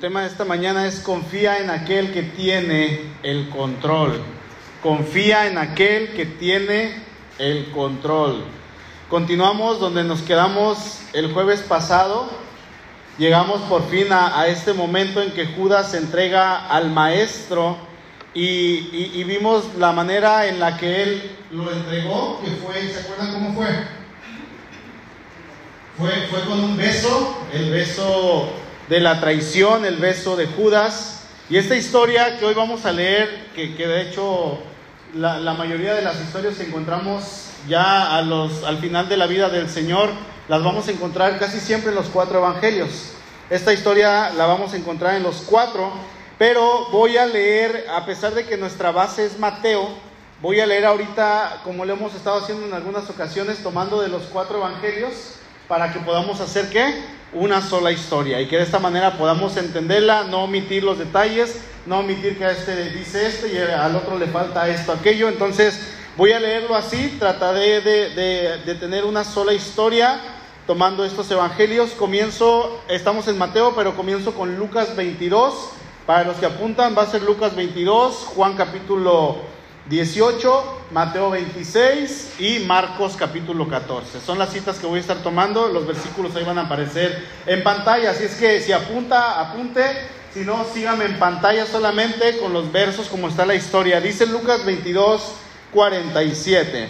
tema de esta mañana es confía en aquel que tiene el control. Confía en aquel que tiene el control. Continuamos donde nos quedamos el jueves pasado. Llegamos por fin a, este momento en que Judas entrega al maestro y, vimos la manera en la que él lo entregó, que fue, ¿se acuerdan cómo? Fue, fue con un beso, el beso de la traición, el beso de Judas. Y esta historia que hoy vamos a leer, que, que de hecho la, mayoría de las historias que encontramos ya al final de la vida del Señor, las vamos a encontrar casi siempre en los cuatro evangelios. Esta historia la vamos a encontrar en los cuatro, pero voy a leer, a pesar de que nuestra base es Mateo, voy a leer ahorita, como lo hemos estado haciendo en algunas ocasiones, tomando de los cuatro evangelios, para que podamos hacer qué? una sola historia y que de esta manera podamos entenderla, no omitir los detalles, no omitir que a este dice esto y al otro le falta esto, aquello. Entonces voy a leerlo así, trataré de, tener una sola historia tomando estos evangelios. Comienzo, estamos en Mateo, pero comienzo con Lucas 22. Para los que apuntan, va a ser Lucas 22, Juan capítulo 18, Mateo 26 y Marcos capítulo 14. Son las citas que voy a estar tomando, los versículos ahí van a aparecer en pantalla, así es que si apunta, apunte, si no, sígame en pantalla solamente con los versos como está la historia. Dice Lucas 22, 47.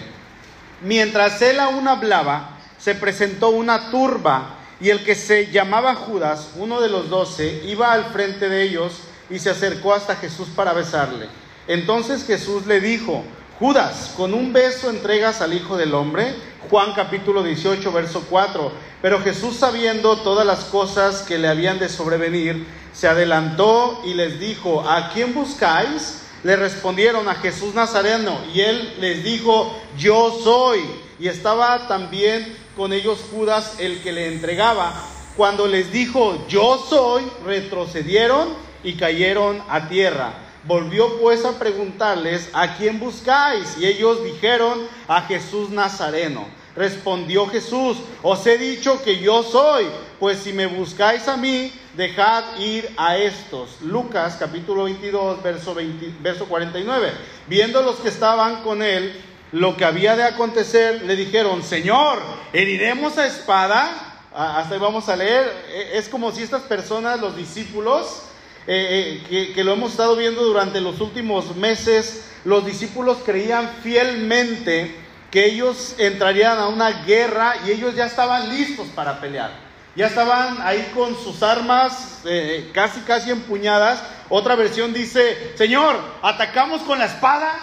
Mientras él aún hablaba, se presentó una turba y el que se llamaba Judas, uno de los doce, iba al frente de ellos y se acercó hasta Jesús para besarle. Entonces Jesús le dijo, Judas, con un beso entregas al Hijo del Hombre. Juan capítulo 18, verso 4. Pero Jesús, sabiendo todas las cosas que le habían de sobrevenir, se adelantó y les dijo, ¿a quién buscáis? Le respondieron a Jesús Nazareno y él les dijo, yo soy. Y estaba también con ellos Judas el que le entregaba. Cuando les dijo, yo soy, retrocedieron y cayeron a tierra. Volvió pues a preguntarles, ¿a quién buscáis? Y ellos dijeron, a Jesús Nazareno. Respondió Jesús, os he dicho que yo soy, pues si me buscáis a mí, dejad ir a estos. Lucas capítulo 22, verso, verso 49. Viendo los que estaban con él lo que había de acontecer, le dijeron, Señor, ¿heriremos a espada? Ah, hasta ahí vamos a leer. E, es como si estas personas, los discípulos, eh, eh, que, lo hemos estado viendo durante los últimos meses, los discípulos creían fielmente que ellos entrarían a una guerra y ellos ya estaban listos para pelear. Ya estaban ahí con sus armas eh, casi casi empuñadas. Otra versión dice, Señor, atacamos con la espada.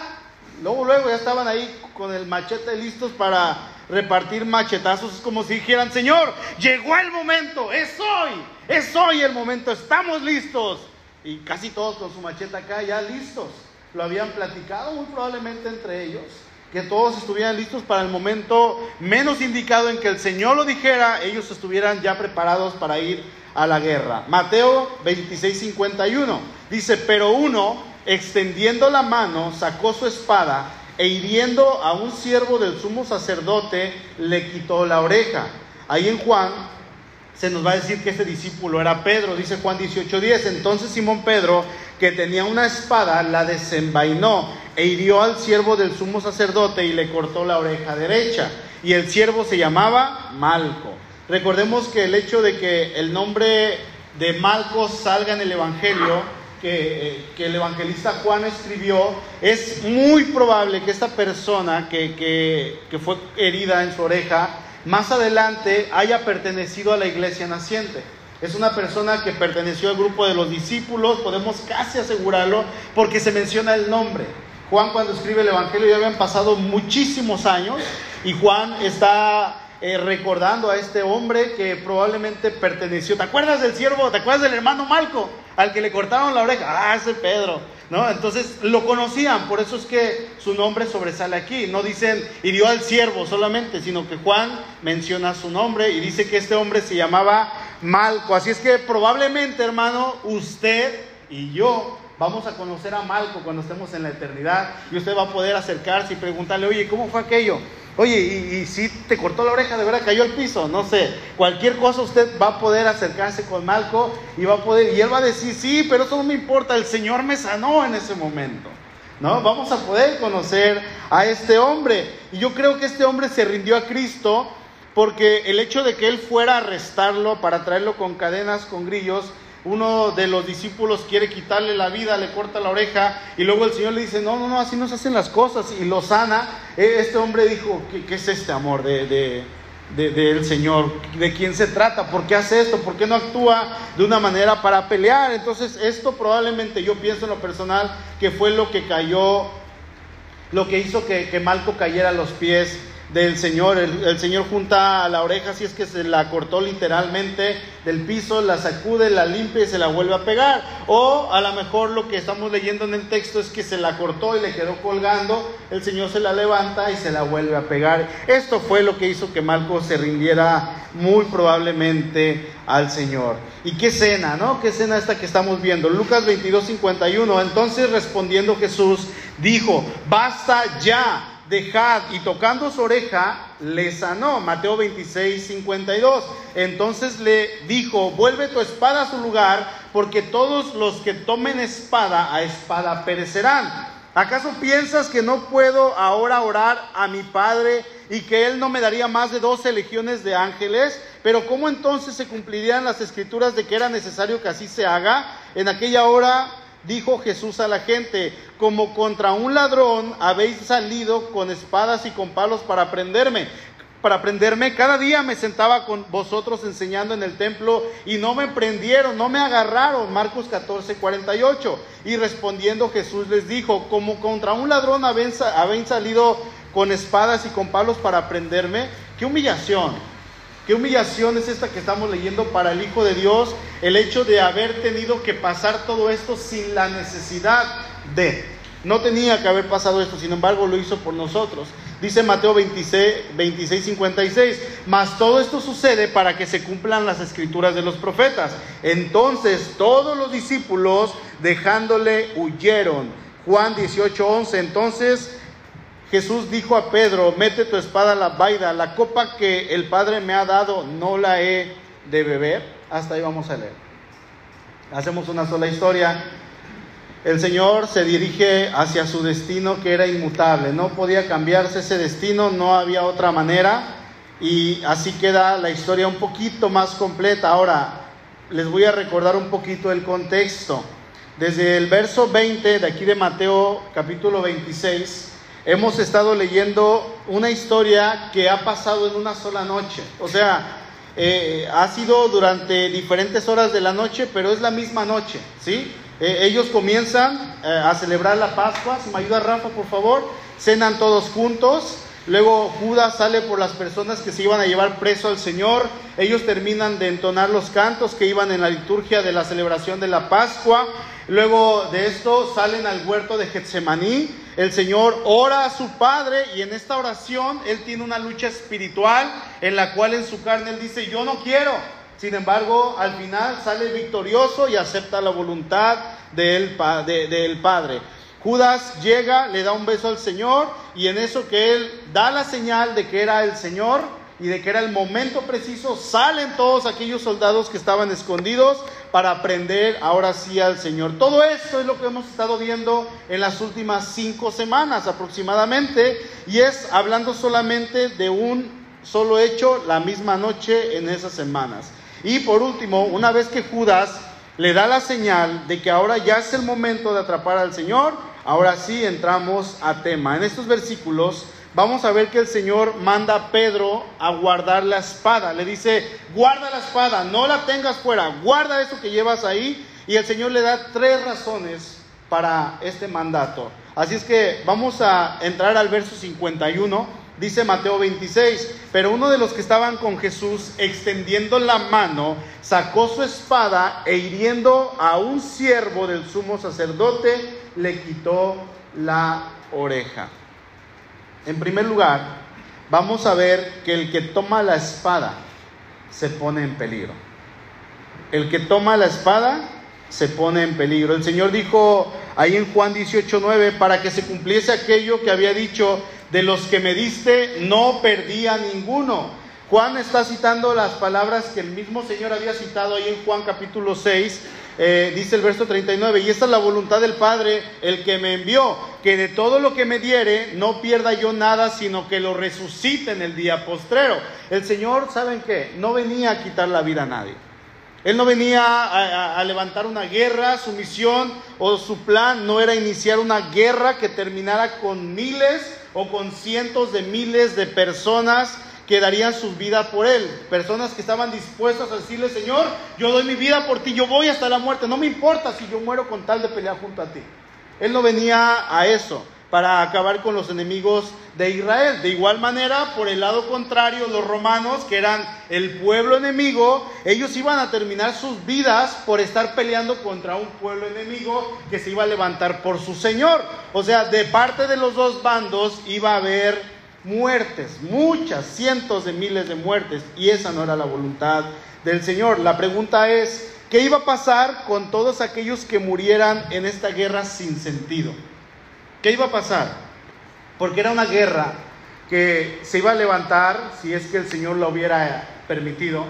Luego, luego ya estaban ahí con el machete listos para repartir machetazos. Es como si dijeran, Señor, llegó el momento, es hoy, es hoy el momento, estamos listos y casi todos con su macheta acá ya listos. Lo habían platicado muy probablemente entre ellos, que todos estuvieran listos para el momento menos indicado en que el Señor lo dijera, ellos estuvieran ya preparados para ir a la guerra. Mateo 26, 51 dice, pero uno, extendiendo la mano, sacó su espada e hiriendo a un siervo del sumo sacerdote, le quitó la oreja. Ahí en Juan se nos va a decir que ese discípulo era Pedro, dice Juan 18:10. Entonces Simón Pedro, que tenía una espada, la desenvainó e hirió al siervo del sumo sacerdote y le cortó la oreja derecha. Y el siervo se llamaba Malco. Recordemos que el hecho de que el nombre de Malco salga en el Evangelio, que, eh, que el evangelista Juan escribió, es muy probable que esta persona que, que, que fue herida en su oreja, más adelante haya pertenecido a la iglesia naciente. Es una persona que perteneció al grupo de los discípulos, podemos casi asegurarlo, porque se menciona el nombre. Juan cuando escribe el Evangelio ya habían pasado muchísimos años y Juan está eh, recordando a este hombre que probablemente perteneció. ¿Te acuerdas del siervo? ¿Te acuerdas del hermano Malco? Al que le cortaron la oreja. Ah, ese Pedro. ¿No? Entonces lo conocían, por eso es que su nombre sobresale aquí. No dicen hirió al siervo solamente, sino que Juan menciona su nombre y dice que este hombre se llamaba Malco. Así es que probablemente, hermano, usted y yo vamos a conocer a Malco cuando estemos en la eternidad y usted va a poder acercarse y preguntarle, oye, ¿cómo fue aquello? Oye, y, si te cortó la oreja, de verdad cayó al piso, no sé. Cualquier cosa usted va a poder acercarse con Malco y va a poder, y él va a decir, sí, pero eso no me importa, el Señor me sanó en ese momento. ¿No? Vamos a poder conocer a este hombre. Y yo creo que este hombre se rindió a Cristo porque el hecho de que él fuera a arrestarlo para traerlo con cadenas, con grillos, uno de los discípulos quiere quitarle la vida, le corta la oreja y luego el Señor le dice, no, no, no, así no se hacen las cosas y lo sana. E, este hombre dijo, ¿qué, es este amor de, del Señor? ¿De quién se trata? ¿Por qué hace esto? ¿Por qué no actúa de una manera para pelear? Entonces esto probablemente yo pienso en lo personal que fue lo que cayó, lo que hizo que, que Malco cayera a los pies del Señor. El, Señor junta la oreja, si es que se la cortó literalmente del piso, la sacude, la limpia y se la vuelve a pegar. O a lo mejor lo que estamos leyendo en el texto es que se la cortó y le quedó colgando, el Señor se la levanta y se la vuelve a pegar. Esto fue lo que hizo que Marcos se rindiera muy probablemente al Señor. ¿Y qué cena, no? ¿Qué cena esta que estamos viendo? Lucas 22, 51. Entonces respondiendo Jesús dijo, basta ya dejad, y tocando su oreja, le sanó. Mateo 26, 52. Entonces le dijo, vuelve tu espada a su lugar, porque todos los que tomen espada a espada perecerán. ¿Acaso piensas que no puedo ahora orar a mi Padre y que Él no me daría más de doce legiones de ángeles? Pero ¿cómo entonces se cumplirían las escrituras de que era necesario que así se haga? En aquella hora dijo Jesús a la gente, como contra un ladrón habéis salido con espadas y con palos para prenderme. Para prenderme, cada día me sentaba con vosotros enseñando en el templo y no me prendieron, no me agarraron. Marcos 14, 48. Y respondiendo Jesús les dijo, como contra un ladrón habéis, salido con espadas y con palos para prenderme. Qué humillación. Qué humillación es esta que estamos leyendo para el Hijo de Dios, el hecho de haber tenido que pasar todo esto sin la necesidad de. No tenía que haber pasado esto, sin embargo lo hizo por nosotros. Dice Mateo 26, 26, 56, mas todo esto sucede para que se cumplan las escrituras de los profetas. Entonces todos los discípulos dejándole huyeron. Juan 18, 11, entonces Jesús dijo a Pedro, mete tu espada a la vaida, la copa que el Padre me ha dado, no la he de beber. Hasta ahí vamos a leer. Hacemos una sola historia. El Señor se dirige hacia su destino que era inmutable, no podía cambiarse ese destino, no había otra manera. Y así queda la historia un poquito más completa. Ahora, les voy a recordar un poquito el contexto. Desde el verso 20 de aquí de Mateo capítulo 26 hemos estado leyendo una historia que ha pasado en una sola noche. O sea, eh, ha sido durante diferentes horas de la noche, pero es la misma noche, ¿sí? Eh, ellos comienzan eh, a celebrar la Pascua. Si me ayuda Rafa, por favor. Cenan todos juntos. Luego Judas sale por las personas que se iban a llevar preso al Señor. Ellos terminan de entonar los cantos que iban en la liturgia de la celebración de la Pascua. Luego de esto salen al huerto de Getsemaní. El Señor ora a su Padre y en esta oración Él tiene una lucha espiritual en la cual en su carne Él dice, yo no quiero. Sin embargo, al final sale victorioso y acepta la voluntad del, del Padre. Judas llega, le da un beso al Señor y en eso que Él da la señal de que era el Señor, y de que era el momento preciso, salen todos aquellos soldados que estaban escondidos para aprender ahora sí al Señor. Todo esto es lo que hemos estado viendo en las últimas cinco semanas aproximadamente, y es hablando solamente de un solo hecho la misma noche en esas semanas. Y por último, una vez que Judas le da la señal de que ahora ya es el momento de atrapar al Señor, ahora sí entramos a tema. En estos versículos vamos a ver que el Señor manda a Pedro a guardar la espada. Le dice, guarda la espada, no la tengas fuera, guarda eso que llevas ahí. Y el Señor le da tres razones para este mandato. Así es que vamos a entrar al verso 51. Dice Mateo 26, pero uno de los que estaban con Jesús, extendiendo la mano, sacó su espada e hiriendo a un siervo del sumo sacerdote, le quitó la oreja. En primer lugar, vamos a ver que el que toma la espada se pone en peligro. El que toma la espada se pone en peligro. El Señor dijo ahí en Juan 18:9 para que se cumpliese aquello que había dicho, de los que me diste no perdí a ninguno. Juan está citando las palabras que el mismo Señor había citado ahí en Juan capítulo 6, eh, dice el verso 39, y esta es la voluntad del Padre, el que me envió, que de todo lo que me diere no pierda yo nada, sino que lo resucite en el día postrero. El Señor, ¿saben qué? No venía a quitar la vida a nadie. Él no venía a, levantar una guerra, su misión o su plan no era iniciar una guerra que terminara con miles o con cientos de miles de personas que darían sus vidas por Él. Personas que estaban dispuestas a decirle, Señor, yo doy mi vida por ti, yo voy hasta la muerte, no me importa si yo muero con tal de pelear junto a ti. Él no venía a eso para acabar con los enemigos de Israel. De igual manera, por el lado contrario, los romanos, que eran el pueblo enemigo, ellos iban a terminar sus vidas por estar peleando contra un pueblo enemigo que se iba a levantar por su Señor. O sea, de parte de los dos bandos iba a haber muertes, muchas, cientos de miles de muertes, y esa no era la voluntad del Señor. La pregunta es, ¿qué iba a pasar con todos aquellos que murieran en esta guerra sin sentido? ¿Qué iba a pasar? Porque era una guerra que se iba a levantar, si es que el Señor lo hubiera permitido,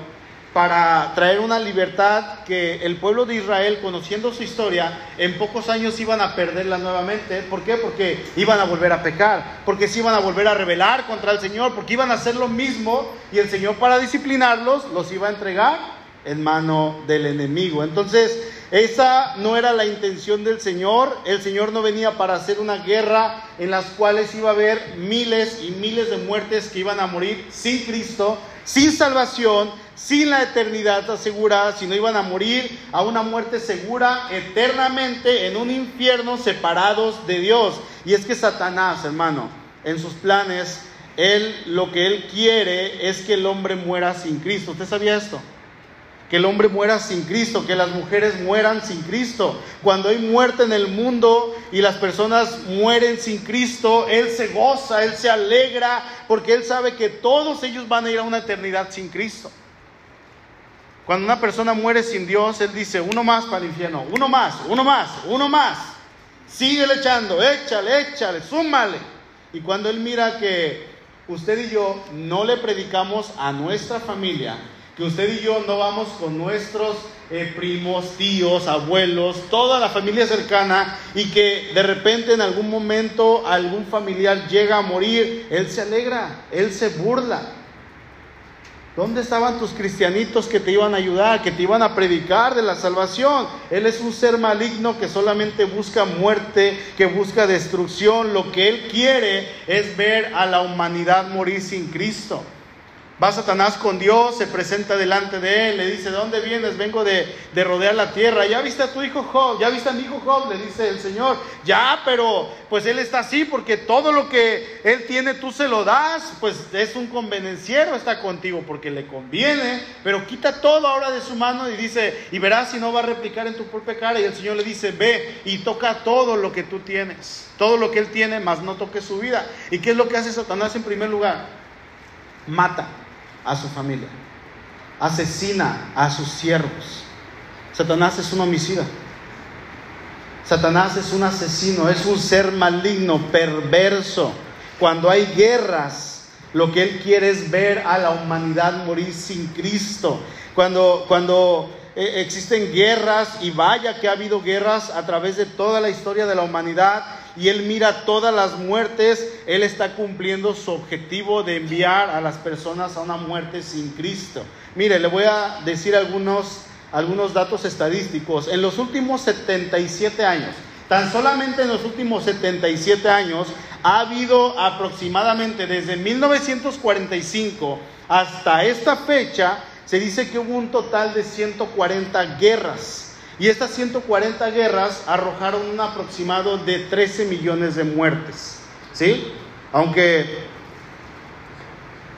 para traer una libertad que el pueblo de Israel, conociendo su historia, en pocos años iban a perderla nuevamente. ¿Por qué? Porque iban a volver a pecar, porque se iban a volver a rebelar contra el Señor, porque iban a hacer lo mismo y el Señor para disciplinarlos los iba a entregar en mano del enemigo. Entonces, esa no era la intención del Señor. El Señor no venía para hacer una guerra en las cuales iba a haber miles y miles de muertes que iban a morir sin Cristo, sin salvación, sin la eternidad asegurada, sino iban a morir a una muerte segura eternamente en un infierno separados de Dios. Y es que Satanás, hermano, en sus planes, él lo que él quiere es que el hombre muera sin Cristo. ¿Usted sabía esto? que el hombre muera sin Cristo, que las mujeres mueran sin Cristo. Cuando hay muerte en el mundo y las personas mueren sin Cristo, Él se goza, Él se alegra, porque Él sabe que todos ellos van a ir a una eternidad sin Cristo. Cuando una persona muere sin Dios, Él dice, uno más para el infierno, uno más, uno más, uno más. Sigue echando, échale, échale, súmale. Y cuando Él mira que usted y yo no le predicamos a nuestra familia, que usted y yo no vamos con nuestros eh, primos, tíos, abuelos, toda la familia cercana y que de repente en algún momento algún familiar llega a morir, él se alegra, él se burla. ¿Dónde estaban tus cristianitos que te iban a ayudar, que te iban a predicar de la salvación? Él es un ser maligno que solamente busca muerte, que busca destrucción. Lo que él quiere es ver a la humanidad morir sin Cristo. Va Satanás con Dios, se presenta delante de él, le dice, ¿de dónde vienes? Vengo de, rodear la tierra. ¿Ya viste a tu hijo Job? ¿Ya viste a mi hijo Job? Le dice el Señor. Ya, pero pues él está así porque todo lo que él tiene tú se lo das. Pues es un convenenciero, está contigo porque le conviene. Pero quita todo ahora de su mano y dice, y verás si no va a replicar en tu propia cara. Y el Señor le dice, ve y toca todo lo que tú tienes. Todo lo que él tiene, más no toque su vida. ¿Y qué es lo que hace Satanás en primer lugar? Mata a su familia, asesina a sus siervos. Satanás es un homicida. Satanás es un asesino, es un ser maligno, perverso. Cuando hay guerras, lo que él quiere es ver a la humanidad morir sin Cristo. Cuando, cuando eh, existen guerras, y vaya que ha habido guerras a través de toda la historia de la humanidad, y Él mira todas las muertes, Él está cumpliendo su objetivo de enviar a las personas a una muerte sin Cristo. Mire, le voy a decir algunos, algunos datos estadísticos. En los últimos 77 años, tan solamente en los últimos 77 años, ha habido aproximadamente desde 1945 hasta esta fecha, se dice que hubo un total de 140 guerras y estas 140 guerras arrojaron un aproximado de 13 millones de muertes. ¿Sí? Aunque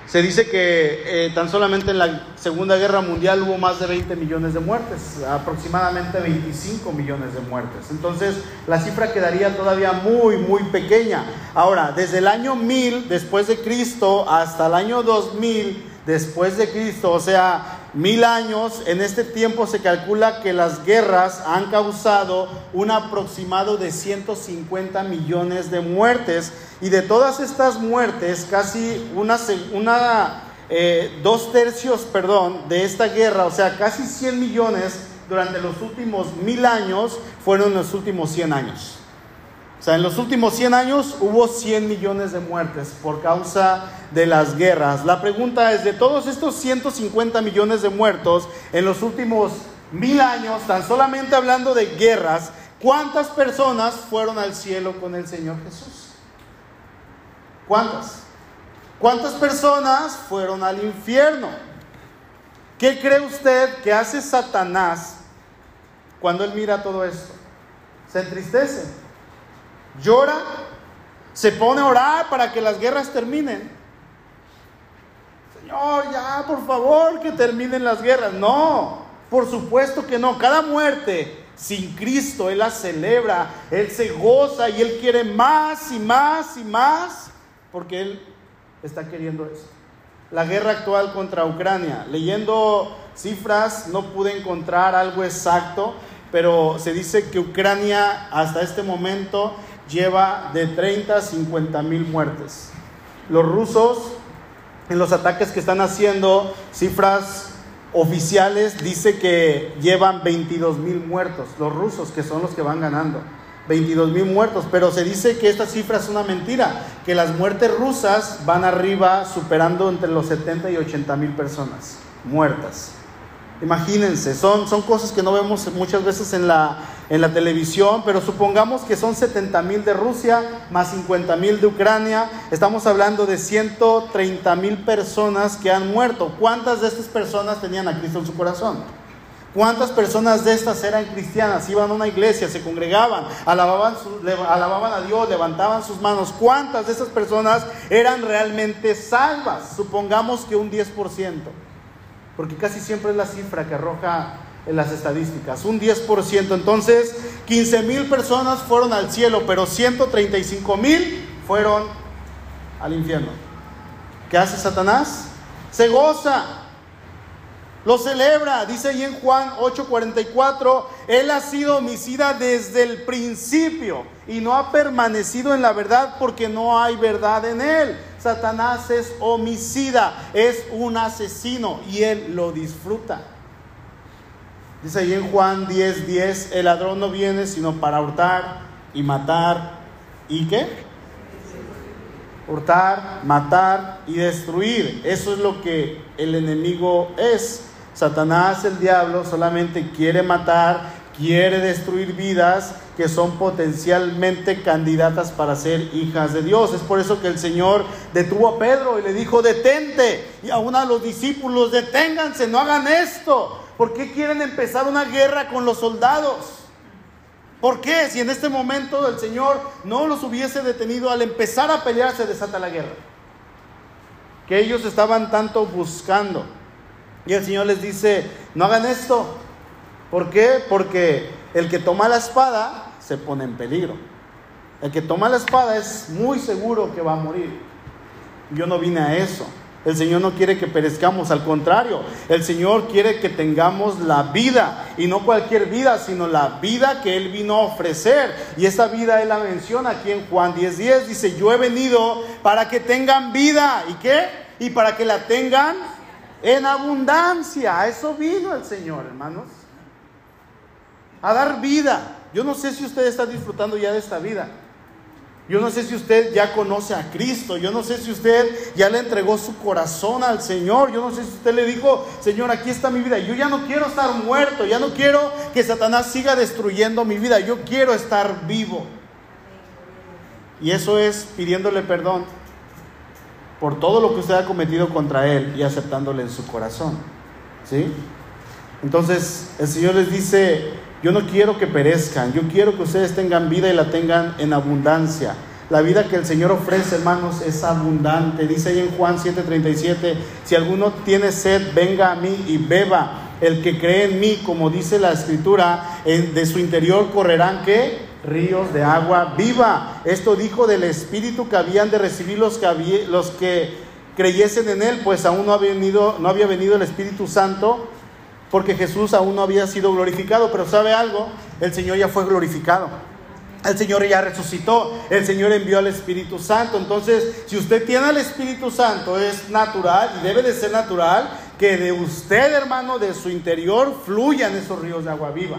se dice que eh, tan solamente en la Segunda Guerra Mundial hubo más de 20 millones de muertes, aproximadamente 25 millones de muertes. Entonces la cifra quedaría todavía muy, muy pequeña. Ahora, desde el año 1000 después de Cristo hasta el año 2000 después de Cristo, o sea, mil años, en este tiempo se calcula que las guerras han causado un aproximado de 150 millones de muertes y de todas estas muertes, casi una, una eh, dos tercios, perdón, de esta guerra, o sea, casi 100 millones durante los últimos mil años fueron los últimos 100 años. O sea, en los últimos 100 años hubo 100 millones de muertes por causa de las guerras. La pregunta es, de todos estos 150 millones de muertos en los últimos mil años, tan solamente hablando de guerras, ¿cuántas personas fueron al cielo con el Señor Jesús? ¿Cuántas? ¿Cuántas personas fueron al infierno? ¿Qué cree usted que hace Satanás cuando él mira todo esto? Se entristece llora, se pone a orar para que las guerras terminen. Señor, ya, por favor, que terminen las guerras. No, por supuesto que no. Cada muerte sin Cristo, Él la celebra, Él se goza y Él quiere más y más y más, porque Él está queriendo eso. La guerra actual contra Ucrania, leyendo cifras, no pude encontrar algo exacto, pero se dice que Ucrania hasta este momento lleva de 30 a 50 mil muertes. Los rusos, en los ataques que están haciendo, cifras oficiales, dice que llevan 22 mil muertos, los rusos, que son los que van ganando. 22 mil muertos, pero se dice que esta cifra es una mentira, que las muertes rusas van arriba superando entre los 70 y 80 mil personas muertas. Imagínense, son, son cosas que no vemos muchas veces en la, en la televisión, pero supongamos que son 70 mil de Rusia más 50 mil de Ucrania. Estamos hablando de 130 mil personas que han muerto. ¿Cuántas de estas personas tenían a Cristo en su corazón? ¿Cuántas personas de estas eran cristianas? Iban a una iglesia, se congregaban, alababan, alababan a Dios, levantaban sus manos. ¿Cuántas de estas personas eran realmente salvas? Supongamos que un 10%, porque casi siempre es la cifra que arroja en las estadísticas, un 10%. Entonces, 15 mil personas fueron al cielo, pero 135 mil fueron al infierno. ¿Qué hace Satanás? Se goza, lo celebra, dice ahí en Juan 8:44, Él ha sido homicida desde el principio y no ha permanecido en la verdad porque no hay verdad en Él. Satanás es homicida, es un asesino y Él lo disfruta. Dice ahí en Juan 10:10, 10, el ladrón no viene sino para hurtar y matar. ¿Y qué? Hurtar, matar y destruir. Eso es lo que el enemigo es. Satanás, el diablo, solamente quiere matar, quiere destruir vidas que son potencialmente candidatas para ser hijas de Dios. Es por eso que el Señor detuvo a Pedro y le dijo, detente. Y a uno de los discípulos, deténganse, no hagan esto. ¿Por qué quieren empezar una guerra con los soldados? ¿Por qué? Si en este momento el Señor no los hubiese detenido al empezar a pelear, se desata la guerra. Que ellos estaban tanto buscando. Y el Señor les dice, no hagan esto. ¿Por qué? Porque el que toma la espada se pone en peligro. El que toma la espada es muy seguro que va a morir. Yo no vine a eso. El Señor no quiere que perezcamos, al contrario, el Señor quiere que tengamos la vida, y no cualquier vida, sino la vida que Él vino a ofrecer. Y esa vida Él la menciona aquí en Juan 10:10, 10, dice, yo he venido para que tengan vida, ¿y qué? Y para que la tengan en abundancia. A eso vino el Señor, hermanos. A dar vida. Yo no sé si usted está disfrutando ya de esta vida. Yo no sé si usted ya conoce a Cristo. Yo no sé si usted ya le entregó su corazón al Señor. Yo no sé si usted le dijo, Señor, aquí está mi vida. Yo ya no quiero estar muerto. Ya no quiero que Satanás siga destruyendo mi vida. Yo quiero estar vivo. Y eso es pidiéndole perdón por todo lo que usted ha cometido contra Él y aceptándole en su corazón. ¿Sí? Entonces el Señor les dice, yo no quiero que perezcan, yo quiero que ustedes tengan vida y la tengan en abundancia. La vida que el Señor ofrece, hermanos, es abundante. Dice ahí en Juan 7:37, si alguno tiene sed, venga a mí y beba. El que cree en mí, como dice la escritura, de su interior correrán que ríos de agua viva. Esto dijo del Espíritu que habían de recibir los que, los que creyesen en Él, pues aún no venido, no había venido el Espíritu Santo, porque Jesús aún no había sido glorificado. Pero ¿sabe algo? El Señor ya fue glorificado. El Señor ya resucitó, el Señor envió al Espíritu Santo. Entonces, si usted tiene al Espíritu Santo, es natural y debe de ser natural que de usted, hermano, de su interior, fluyan esos ríos de agua viva,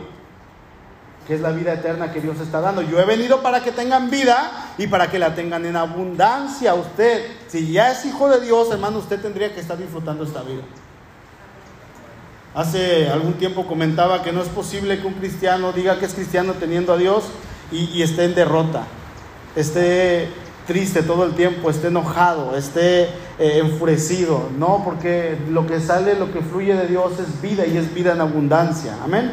que es la vida eterna que Dios está dando. Yo he venido para que tengan vida y para que la tengan en abundancia. Usted, si ya es hijo de Dios, hermano, usted tendría que estar disfrutando esta vida. Hace algún tiempo comentaba que no es posible que un cristiano diga que es cristiano teniendo a Dios y, esté en derrota, esté triste todo el tiempo, esté enojado, esté eh, enfurecido. No, porque lo que sale, lo que fluye de Dios es vida y es vida en abundancia. Amén.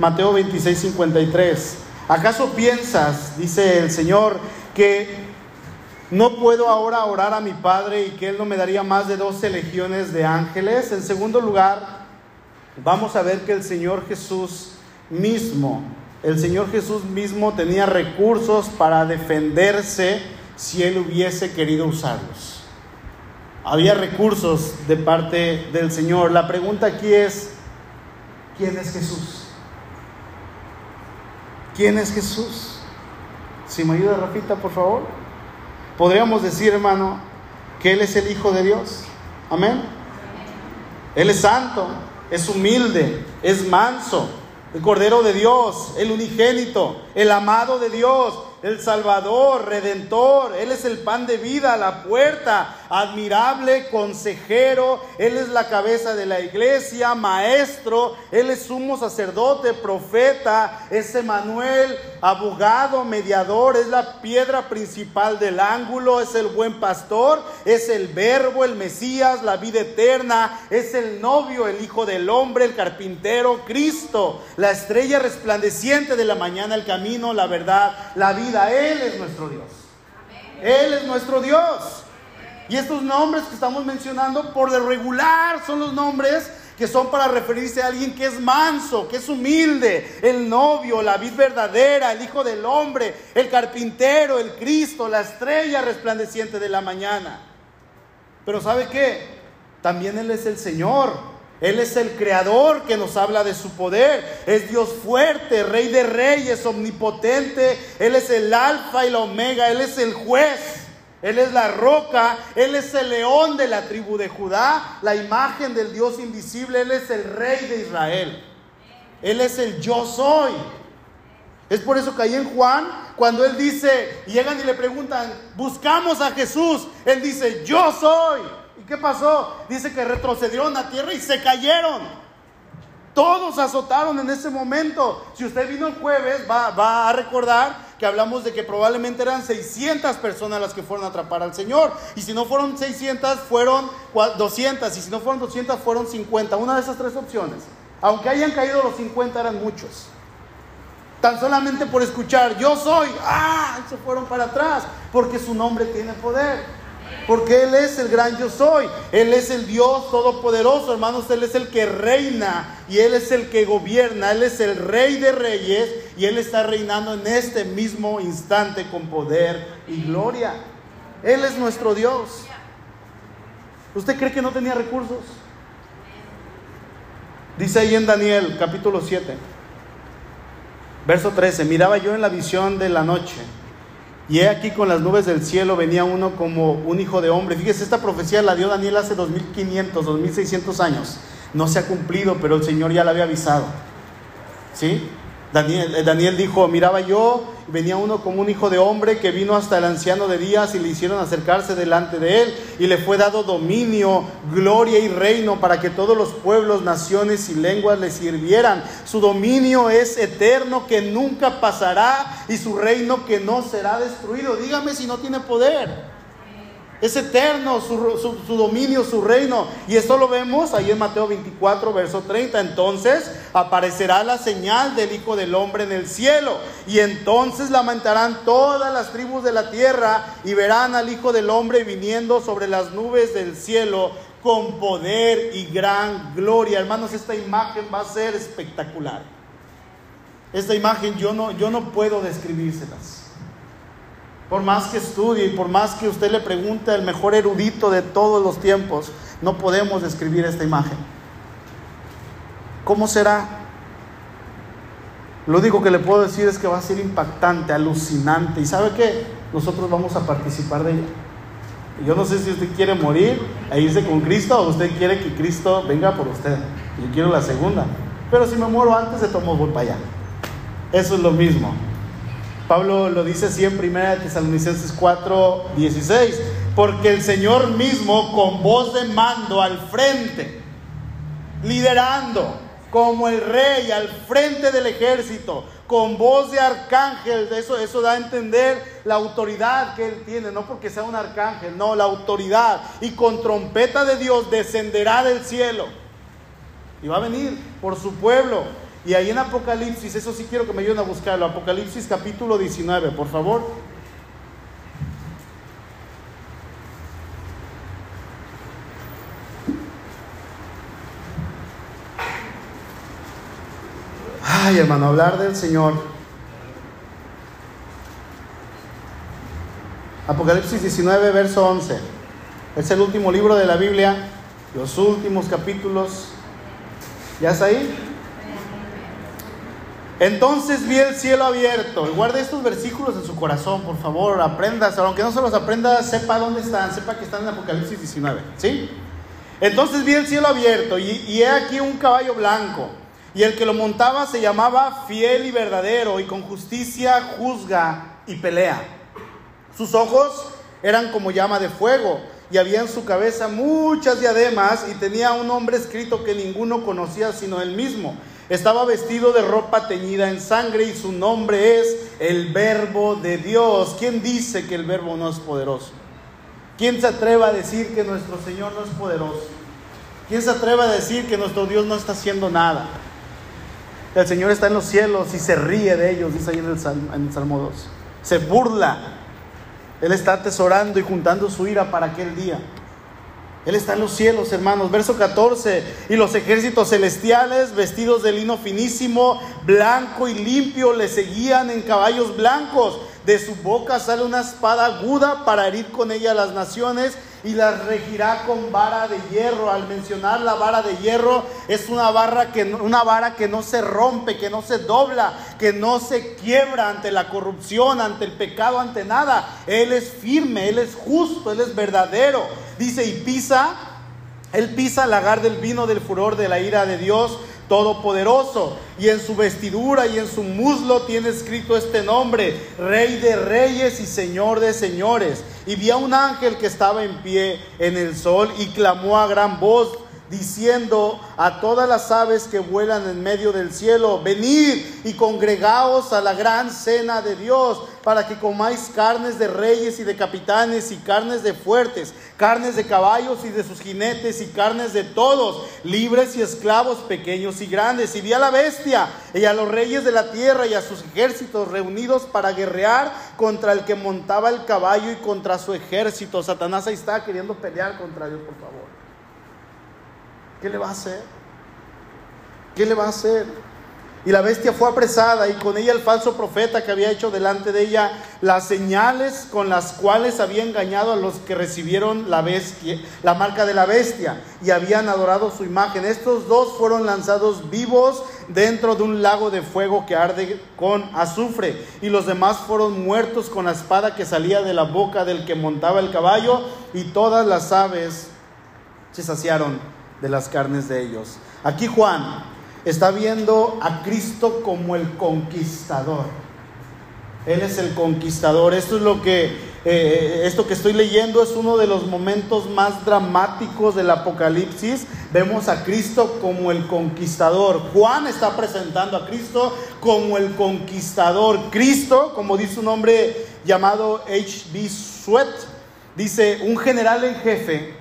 Mateo 26, 53. ¿Acaso piensas, dice el Señor, que no puedo ahora orar a mi Padre y que Él no me daría más de 12 legiones de ángeles? En segundo lugar, vamos a ver que el Señor Jesús mismo el Señor Jesús mismo tenía recursos para defenderse si él hubiese querido usarlos. Había recursos de parte del Señor. La pregunta aquí es, ¿quién es Jesús? ¿Quién es Jesús? Si me ayuda Rafita, por favor. Podríamos decir, hermano, que Él es el Hijo de Dios. Amén. Él es santo, es humilde, es manso, el Cordero de Dios, el unigénito, el amado de Dios, el Salvador, Redentor, Él es el pan de vida, la puerta, admirable, consejero, Él es la cabeza de la iglesia, maestro, Él es sumo sacerdote, profeta, es Emanuel, abogado, mediador, es la piedra principal del ángulo, es el buen pastor, es el verbo, el Mesías, la vida eterna, es el novio, el Hijo del hombre, el carpintero, Cristo, la estrella resplandeciente de la mañana, el camino, la verdad, la vida él es nuestro Dios. Él es nuestro Dios. Y estos nombres que estamos mencionando por de regular son los nombres que son para referirse a alguien que es manso, que es humilde, el novio, la vid verdadera, el hijo del hombre, el carpintero, el Cristo, la estrella resplandeciente de la mañana. Pero ¿sabe qué? También Él es el Señor. Él es el creador que nos habla de su poder. Es Dios fuerte, rey de reyes, omnipotente. Él es el alfa y la omega. Él es el juez. Él es la roca. Él es el león de la tribu de Judá. La imagen del Dios invisible. Él es el rey de Israel. Él es el yo soy. Es por eso que ahí en Juan, cuando él dice, llegan y le preguntan, buscamos a Jesús, él dice, yo soy. ¿Qué pasó? Dice que retrocedieron a tierra y se cayeron. Todos azotaron en ese momento. Si usted vino el jueves, va, a recordar que hablamos de que probablemente eran 600 personas las que fueron a atrapar al Señor. Y si no fueron 600, fueron 200. Y si no fueron 200, fueron 50. Una de esas tres opciones. Aunque hayan caído los 50, eran muchos. Tan solamente por escuchar, yo soy, ¡ah! Se fueron para atrás. Porque su nombre tiene poder. Porque Él es el gran yo soy. Él es el Dios todopoderoso, hermanos. Él es el que reina y Él es el que gobierna. Él es el rey de reyes y Él está reinando en este mismo instante con poder y gloria. Él es nuestro Dios. ¿Usted cree que no tenía recursos? Dice ahí en Daniel capítulo 7, verso 13, miraba yo en la visión de la noche y he aquí con las nubes del cielo venía uno como un hijo de hombre. Fíjese, esta profecía la dio Daniel hace 2500, 2600 años. No se ha cumplido, pero el Señor ya la había avisado. ¿Sí? Daniel, eh, Daniel dijo, miraba yo, venía uno como un hijo de hombre que vino hasta el anciano de días y le hicieron acercarse delante de él y le fue dado dominio, gloria y reino para que todos los pueblos, naciones y lenguas le sirvieran. Su dominio es eterno que nunca pasará y su reino que no será destruido. Dígame si no tiene poder. Es eterno su, dominio, su reino. Y esto lo vemos ahí en Mateo 24, verso 30. Entonces aparecerá la señal del Hijo del Hombre en el cielo. Y entonces lamentarán todas las tribus de la tierra y verán al Hijo del Hombre viniendo sobre las nubes del cielo con poder y gran gloria. Hermanos, esta imagen va a ser espectacular. Esta imagen yo no, yo no puedo describírselas. Por más que estudie y por más que usted le pregunte al mejor erudito de todos los tiempos, no podemos describir esta imagen. ¿Cómo será? Lo único que le puedo decir es que va a ser impactante, alucinante. ¿Y sabe qué? Nosotros vamos a participar de ella. Yo no sé si usted quiere morir e irse con Cristo o usted quiere que Cristo venga por usted. Yo quiero la segunda. Pero si me muero antes, de tomo voy para allá. Eso es lo mismo. Pablo lo dice así en 1 Tesalonicenses 4, 16. Porque el Señor mismo con voz de mando al frente, liderando como el rey al frente del ejército, con voz de arcángel, eso, eso da a entender la autoridad que él tiene, no porque sea un arcángel, no, la autoridad. Y con trompeta de Dios descenderá del cielo. Y va a venir por su pueblo. Y ahí en Apocalipsis, eso sí quiero que me ayuden a buscarlo, Apocalipsis capítulo 19, por favor. Ay, hermano, hablar del Señor. Apocalipsis 19, verso 11. Es el último libro de la Biblia, los últimos capítulos. ¿Ya está ahí? Entonces vi el cielo abierto. Guarde estos versículos en su corazón, por favor, aprendas. Aunque no se los aprenda, sepa dónde están, sepa que están en Apocalipsis 19. ¿Sí? Entonces vi el cielo abierto y, y he aquí un caballo blanco y el que lo montaba se llamaba fiel y verdadero y con justicia juzga y pelea. Sus ojos eran como llama de fuego y había en su cabeza muchas diademas y tenía un nombre escrito que ninguno conocía sino él mismo. Estaba vestido de ropa teñida en sangre y su nombre es el verbo de Dios. ¿Quién dice que el verbo no es poderoso? ¿Quién se atreve a decir que nuestro Señor no es poderoso? ¿Quién se atreve a decir que nuestro Dios no está haciendo nada? El Señor está en los cielos y se ríe de ellos, dice ahí en el, Salmo, en el Salmo 2. Se burla. Él está atesorando y juntando su ira para aquel día. Él está en los cielos, hermanos. Verso 14. Y los ejércitos celestiales, vestidos de lino finísimo, blanco y limpio, le seguían en caballos blancos. De su boca sale una espada aguda para herir con ella a las naciones y las regirá con vara de hierro. Al mencionar la vara de hierro, es una, barra que, una vara que no se rompe, que no se dobla, que no se quiebra ante la corrupción, ante el pecado, ante nada. Él es firme, Él es justo, Él es verdadero. Dice, y pisa, Él pisa el lagar del vino del furor de la ira de Dios Todopoderoso, y en su vestidura y en su muslo tiene escrito este nombre, Rey de Reyes y Señor de Señores. Y vi a un ángel que estaba en pie en el sol y clamó a gran voz diciendo a todas las aves que vuelan en medio del cielo, venid y congregaos a la gran cena de Dios, para que comáis carnes de reyes y de capitanes y carnes de fuertes, carnes de caballos y de sus jinetes y carnes de todos, libres y esclavos, pequeños y grandes. Y vi a la bestia y a los reyes de la tierra y a sus ejércitos reunidos para guerrear contra el que montaba el caballo y contra su ejército. Satanás ahí está queriendo pelear contra Dios, por favor. ¿Qué le va a hacer? ¿Qué le va a hacer? Y la bestia fue apresada y con ella el falso profeta que había hecho delante de ella las señales con las cuales había engañado a los que recibieron la bestia, la marca de la bestia y habían adorado su imagen. Estos dos fueron lanzados vivos dentro de un lago de fuego que arde con azufre y los demás fueron muertos con la espada que salía de la boca del que montaba el caballo y todas las aves se saciaron de las carnes de ellos. Aquí Juan está viendo a Cristo como el conquistador. Él es el conquistador. Esto es lo que eh, esto que estoy leyendo es uno de los momentos más dramáticos del Apocalipsis. Vemos a Cristo como el conquistador. Juan está presentando a Cristo como el conquistador. Cristo, como dice un hombre llamado H.B. Sweat, dice un general en jefe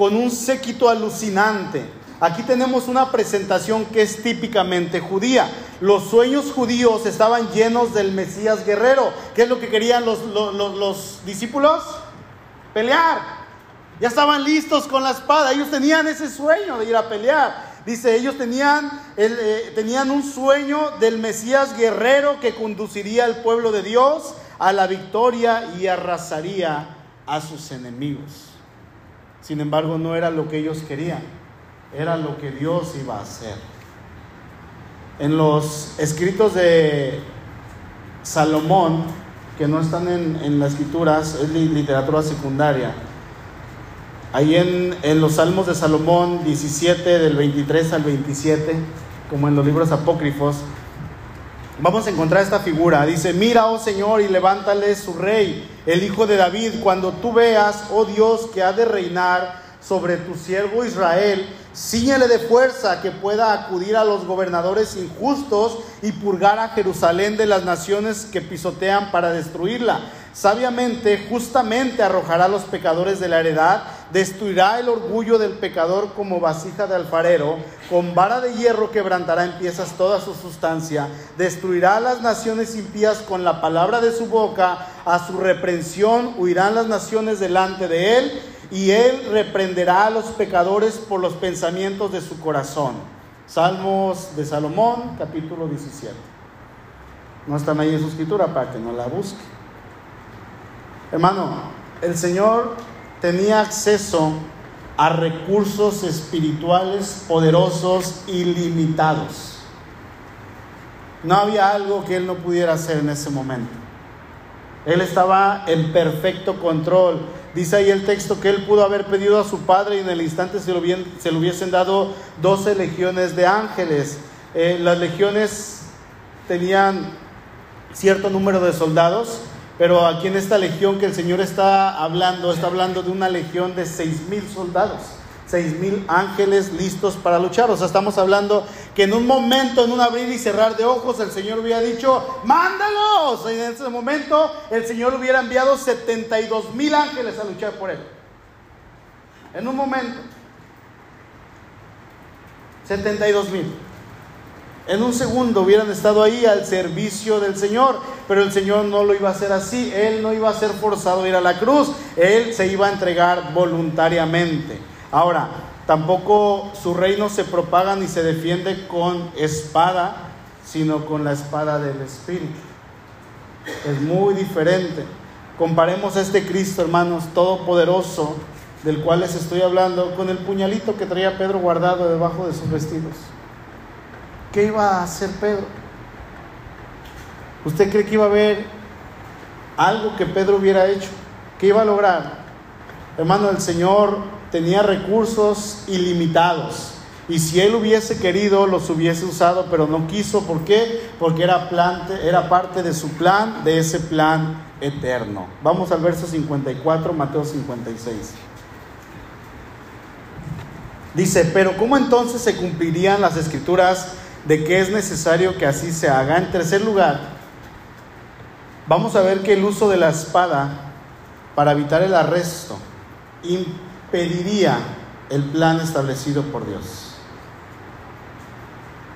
con un séquito alucinante. Aquí tenemos una presentación que es típicamente judía. Los sueños judíos estaban llenos del Mesías guerrero. ¿Qué es lo que querían los, los, discípulos? Pelear. Ya estaban listos con la espada. Ellos tenían ese sueño de ir a pelear. Dice, ellos eh, tenían un sueño del Mesías guerrero que conduciría al pueblo de Dios a la victoria y arrasaría a sus enemigos. Sin embargo, no era lo que ellos querían, era lo que Dios iba a hacer. En los escritos de Salomón, que no están en, las escrituras, es literatura secundaria, ahí en, en los Salmos de Salomón 17, del 23 al 27, como en los libros apócrifos, vamos a encontrar esta figura. Dice, mira, oh Señor, y levántale su rey, el hijo de David, cuando tú veas, oh Dios, que ha de reinar sobre tu siervo Israel, ciñele de fuerza que pueda acudir a los gobernadores injustos y purgar a Jerusalén de las naciones que pisotean para destruirla. Sabiamente, justamente arrojará a los pecadores de la heredad, destruirá el orgullo del pecador como vasija de alfarero, con vara de hierro quebrantará en piezas toda su sustancia, destruirá a las naciones impías con la palabra de su boca, a su reprensión huirán las naciones delante de él, y él reprenderá a los pecadores por los pensamientos de su corazón. Salmos de Salomón, capítulo 17. No están ahí en su escritura para que no la busque. Hermano, el Señor tenía acceso a recursos espirituales poderosos ilimitados. No había algo que Él no pudiera hacer en ese momento. Él estaba en perfecto control. Dice ahí el texto que él pudo haber pedido a su padre y en el instante se, lo se le hubiesen dado 12 legiones de ángeles. Eh, las legiones tenían cierto número de soldados, pero aquí en esta legión que el Señor está hablando, está hablando de una legión de seis mil soldados seis mil ángeles listos para luchar. O sea, estamos hablando que en un momento, en un abrir y cerrar de ojos, el Señor hubiera dicho, mándalos. Y en ese momento el Señor hubiera enviado 72 mil ángeles a luchar por él. En un momento. 72 mil. En un segundo hubieran estado ahí al servicio del Señor, pero el Señor no lo iba a hacer así, Él no iba a ser forzado a ir a la cruz, Él se iba a entregar voluntariamente. Ahora, tampoco su reino se propaga ni se defiende con espada, sino con la espada del Espíritu. Es muy diferente. Comparemos a este Cristo, hermanos, todopoderoso, del cual les estoy hablando, con el puñalito que traía Pedro guardado debajo de sus vestidos. ¿Qué iba a hacer Pedro? ¿Usted cree que iba a haber algo que Pedro hubiera hecho? ¿Qué iba a lograr? Hermano, el Señor tenía recursos ilimitados. Y si él hubiese querido, los hubiese usado, pero no quiso. ¿Por qué? Porque era, era parte de su plan, de ese plan eterno. Vamos al verso 54, Mateo 56. Dice, pero ¿cómo entonces se cumplirían las escrituras de que es necesario que así se haga? En tercer lugar, vamos a ver que el uso de la espada para evitar el arresto pediría el plan establecido por Dios.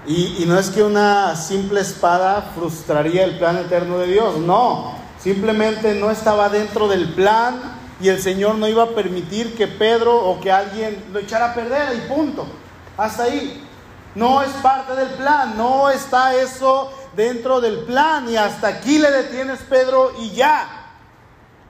Y, no es que una simple espada frustraría el plan eterno de Dios, no, simplemente no estaba dentro del plan y el Señor no iba a permitir que Pedro o que alguien lo echara a perder y punto. Hasta ahí. No es parte del plan, no está eso dentro del plan y hasta aquí le detienes Pedro y ya.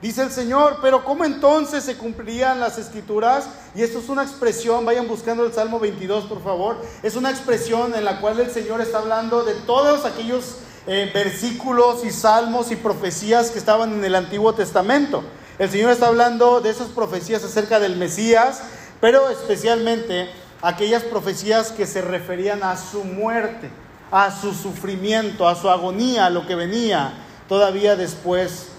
Dice el Señor, pero ¿cómo entonces se cumplirían las escrituras? Y esto es una expresión, vayan buscando el Salmo 22 por favor, es una expresión en la cual el Señor está hablando de todos aquellos eh, versículos y salmos y profecías que estaban en el Antiguo Testamento. El Señor está hablando de esas profecías acerca del Mesías, pero especialmente aquellas profecías que se referían a su muerte, a su sufrimiento, a su agonía, a lo que venía todavía después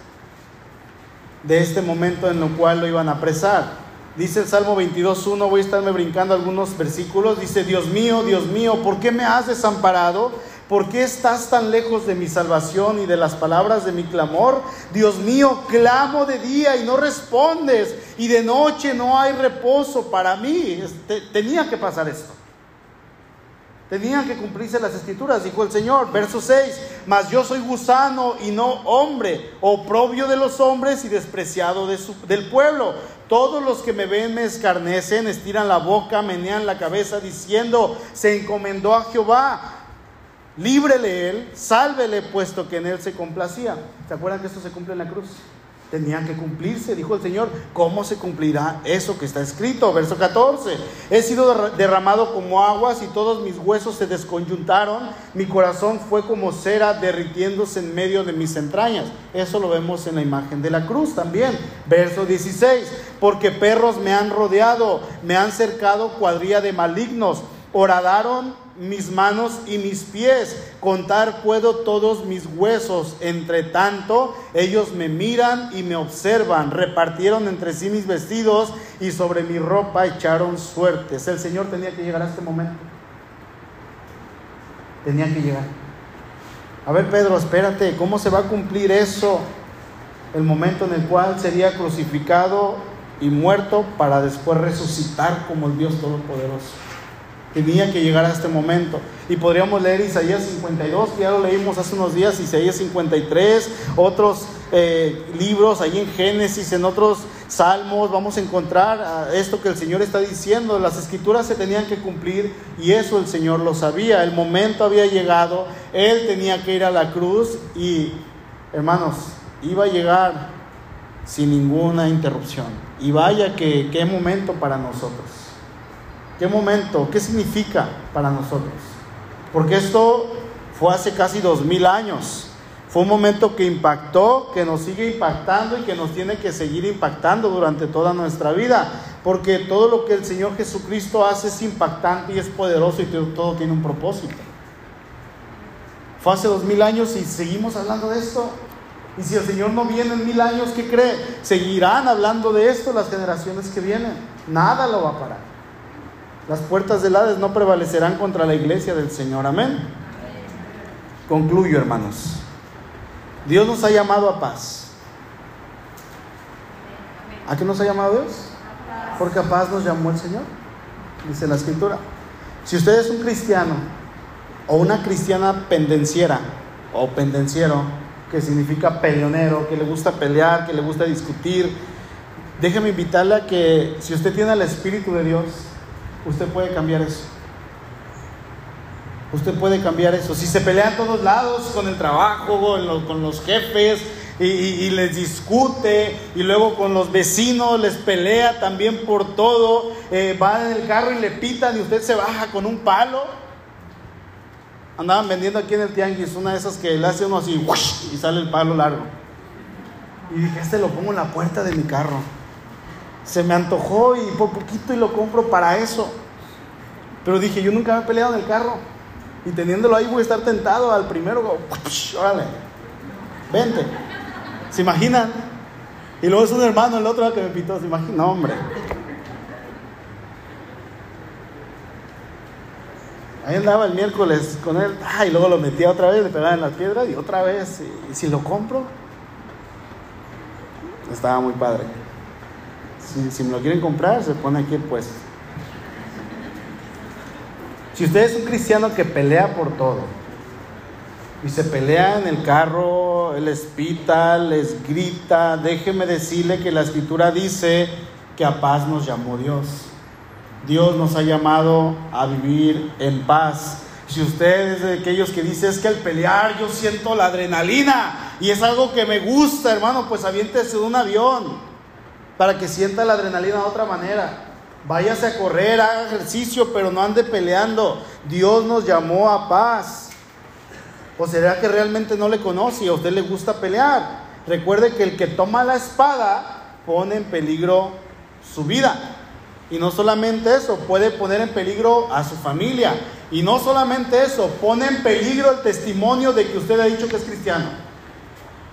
de este momento en el cual lo iban a apresar. Dice el Salmo 22.1, voy a estarme brincando algunos versículos, dice, Dios mío, Dios mío, ¿por qué me has desamparado? ¿Por qué estás tan lejos de mi salvación y de las palabras de mi clamor? Dios mío, clamo de día y no respondes, y de noche no hay reposo para mí. Tenía que pasar esto. Tenían que cumplirse las escrituras, dijo el Señor. Verso 6, mas yo soy gusano y no hombre, oprobio de los hombres y despreciado del pueblo. Todos los que me ven me escarnecen, estiran la boca, menean la cabeza, diciendo, se encomendó a Jehová. Líbrele él, sálvele, puesto que en él se complacía. ¿Se acuerdan que esto se cumple en la cruz? Tenía que cumplirse, dijo el Señor. ¿Cómo se cumplirá eso que está escrito? Verso 14. He sido derramado como aguas y todos mis huesos se desconyuntaron. Mi corazón fue como cera derritiéndose en medio de mis entrañas. Eso lo vemos en la imagen de la cruz también. Verso 16. Porque perros me han rodeado, me han cercado cuadrilla de malignos. Horadaron mis manos y mis pies, contar puedo todos mis huesos. Entre tanto, ellos me miran y me observan, repartieron entre sí mis vestidos y sobre mi ropa echaron suertes. El Señor tenía que llegar a este momento. Tenía que llegar. A ver, Pedro, espérate, ¿cómo se va a cumplir eso? El momento en el cual sería crucificado y muerto para después resucitar como el Dios Todopoderoso. Tenía que llegar a este momento. Y podríamos leer Isaías 52, que ya lo leímos hace unos días, Isaías 53, otros eh, libros ahí en Génesis, en otros salmos, vamos a encontrar ah, esto que el Señor está diciendo. Las escrituras se tenían que cumplir y eso el Señor lo sabía. El momento había llegado, Él tenía que ir a la cruz y, hermanos, iba a llegar sin ninguna interrupción. Y vaya que qué momento para nosotros. ¿Qué momento? ¿Qué significa para nosotros? Porque esto fue hace casi dos mil años. Fue un momento que impactó, que nos sigue impactando y que nos tiene que seguir impactando durante toda nuestra vida. Porque todo lo que el Señor Jesucristo hace es impactante y es poderoso y todo tiene un propósito. Fue hace dos mil años y seguimos hablando de esto. Y si el Señor no viene en mil años, ¿qué cree? Seguirán hablando de esto las generaciones que vienen. Nada lo va a parar. Las puertas del Hades no prevalecerán contra la iglesia del Señor. Amén. Concluyo, hermanos. Dios nos ha llamado a paz. ¿A qué nos ha llamado Dios? Porque a paz nos llamó el Señor. Dice la escritura. Si usted es un cristiano o una cristiana pendenciera o pendenciero, que significa peleonero, que le gusta pelear, que le gusta discutir, déjeme invitarle a que si usted tiene el Espíritu de Dios, usted puede cambiar eso. Usted puede cambiar eso. Si se pelea en todos lados, con el trabajo, con los, jefes, y, les discute, y luego con los vecinos les pelea también por todo, eh, va en el carro y le pitan y usted se baja con un palo. Andaban vendiendo aquí en el tianguis una de esas que le hace uno así y sale el palo largo. Y dije, este lo pongo en la puerta de mi carro se me antojó y por poquito y lo compro para eso. Pero dije, yo nunca me he peleado en el carro. Y teniéndolo ahí voy a estar tentado al primero. Órale, vente. ¿Se imaginan? Y luego es un hermano, el otro que me pitó. ¿Se imaginan? No, hombre. Ahí andaba el miércoles con él. y luego lo metía otra vez, le pegaba en las piedras y otra vez. ¿Y si lo compro? Estaba muy padre. Si, me lo quieren comprar, se pone aquí pues. Si usted es un cristiano que pelea por todo, y se pelea en el carro, les pita, les grita, déjeme decirle que la escritura dice que a paz nos llamó Dios. Dios nos ha llamado a vivir en paz. Si usted es de aquellos que dice es que al pelear yo siento la adrenalina y es algo que me gusta, hermano, pues aviéntese de un avión para que sienta la adrenalina de otra manera. Váyase a correr, haga ejercicio, pero no ande peleando. Dios nos llamó a paz. ¿O será que realmente no le conoce y a usted le gusta pelear? Recuerde que el que toma la espada pone en peligro su vida. Y no solamente eso, puede poner en peligro a su familia. Y no solamente eso, pone en peligro el testimonio de que usted ha dicho que es cristiano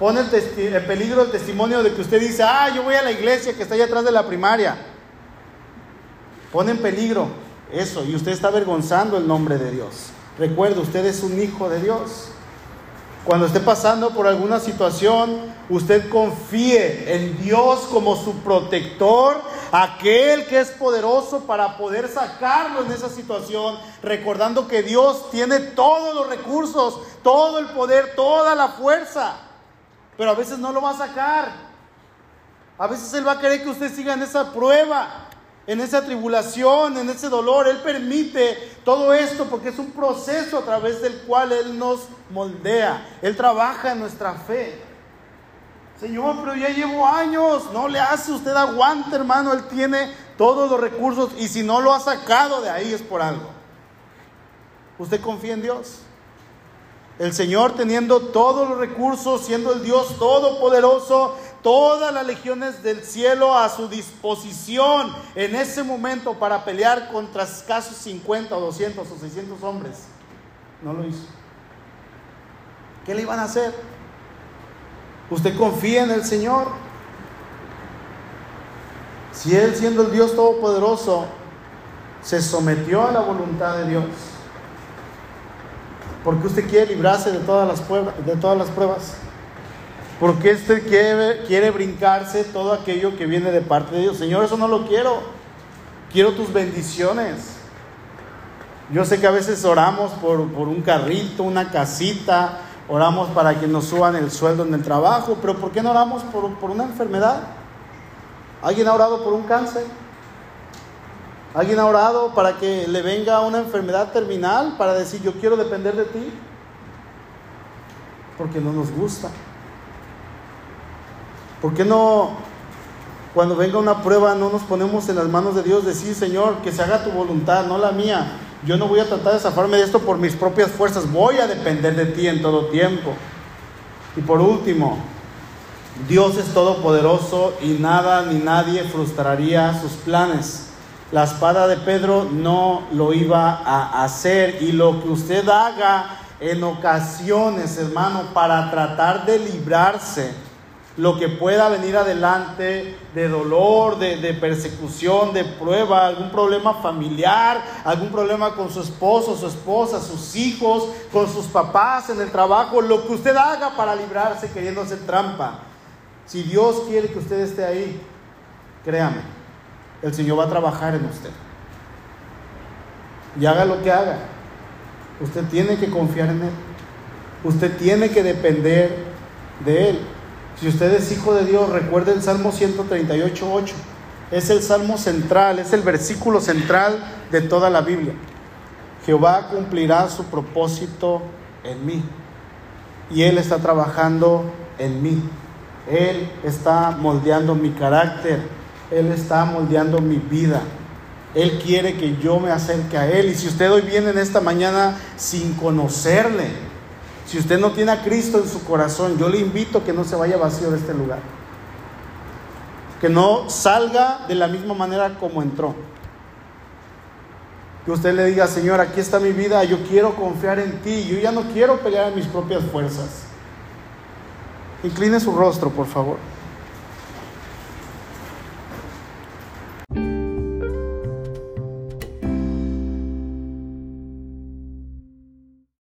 pone el, peligro el testimonio de que usted dice, ah, yo voy a la iglesia que está allá atrás de la primaria. Pone en peligro eso y usted está avergonzando el nombre de Dios. Recuerde, usted es un hijo de Dios. Cuando esté pasando por alguna situación, usted confíe en Dios como su protector, aquel que es poderoso para poder sacarlo en esa situación, recordando que Dios tiene todos los recursos, todo el poder, toda la fuerza pero a veces no lo va a sacar. A veces Él va a querer que usted siga en esa prueba. en esa tribulación, en ese dolor. Él permite todo esto porque es un proceso a través del cual Él nos moldea. Él trabaja en nuestra fe. Señor, pero ya llevo años. No le hace usted aguante, hermano. Él tiene todos los recursos y si no lo ha sacado de ahí es por algo. ¿Usted confía en Dios? El Señor teniendo todos los recursos, siendo el Dios todopoderoso, todas las legiones del cielo a su disposición en ese momento para pelear contra escasos 50 o 200 o 600 hombres. No lo hizo. ¿Qué le iban a hacer? ¿Usted confía en el Señor? Si Él siendo el Dios Todopoderoso se sometió a la voluntad de Dios, ¿por qué usted quiere librarse de todas las pruebas? De todas las pruebas? Porque usted quiere, quiere brincarse todo aquello que viene de parte de Dios? Señor, eso no lo quiero. Quiero tus bendiciones. Yo sé que a veces oramos por, un carrito, una casita, oramos para que nos suban el sueldo en el trabajo, pero ¿por qué no oramos por, por una enfermedad? ¿Alguien ha orado por un cáncer? ¿Alguien ha orado para que le venga una enfermedad terminal? Para decir, yo quiero depender de ti. Porque no nos gusta. ¿Por qué no, cuando venga una prueba, no nos ponemos en las manos de Dios, decir, Señor, que se haga tu voluntad, no la mía? Yo no voy a tratar de zafarme de esto por mis propias fuerzas, voy a depender de ti en todo tiempo. Y por último, Dios es todopoderoso y nada ni nadie frustraría sus planes. La espada de Pedro no lo iba a hacer y lo que usted haga en ocasiones, hermano, para tratar de librarse lo que pueda venir adelante de dolor, de, persecución, de prueba, algún problema familiar, algún problema con su esposo, su esposa, sus hijos, con sus papás en el trabajo, lo que usted haga para librarse queriendo hacer trampa. Si Dios quiere que usted esté ahí, créame, el Señor va a trabajar en usted. Y haga lo que haga. Usted tiene que confiar en Él. Usted tiene que depender de Él. Si usted es hijo de Dios, recuerde el Salmo 138, 8. Es el salmo central, es el versículo central de toda la Biblia. Jehová cumplirá su propósito en mí. Y Él está trabajando en mí. Él está moldeando mi carácter. Él está moldeando mi vida. Él quiere que yo me acerque a Él. Y si usted hoy viene en esta mañana sin conocerle, si usted no tiene a Cristo en su corazón, yo le invito a que no se vaya vacío de este lugar. Que no salga de la misma manera como entró. Que usted le diga, Señor, aquí está mi vida, yo quiero confiar en ti, yo ya no quiero pelear en mis propias fuerzas. Incline su rostro, por favor.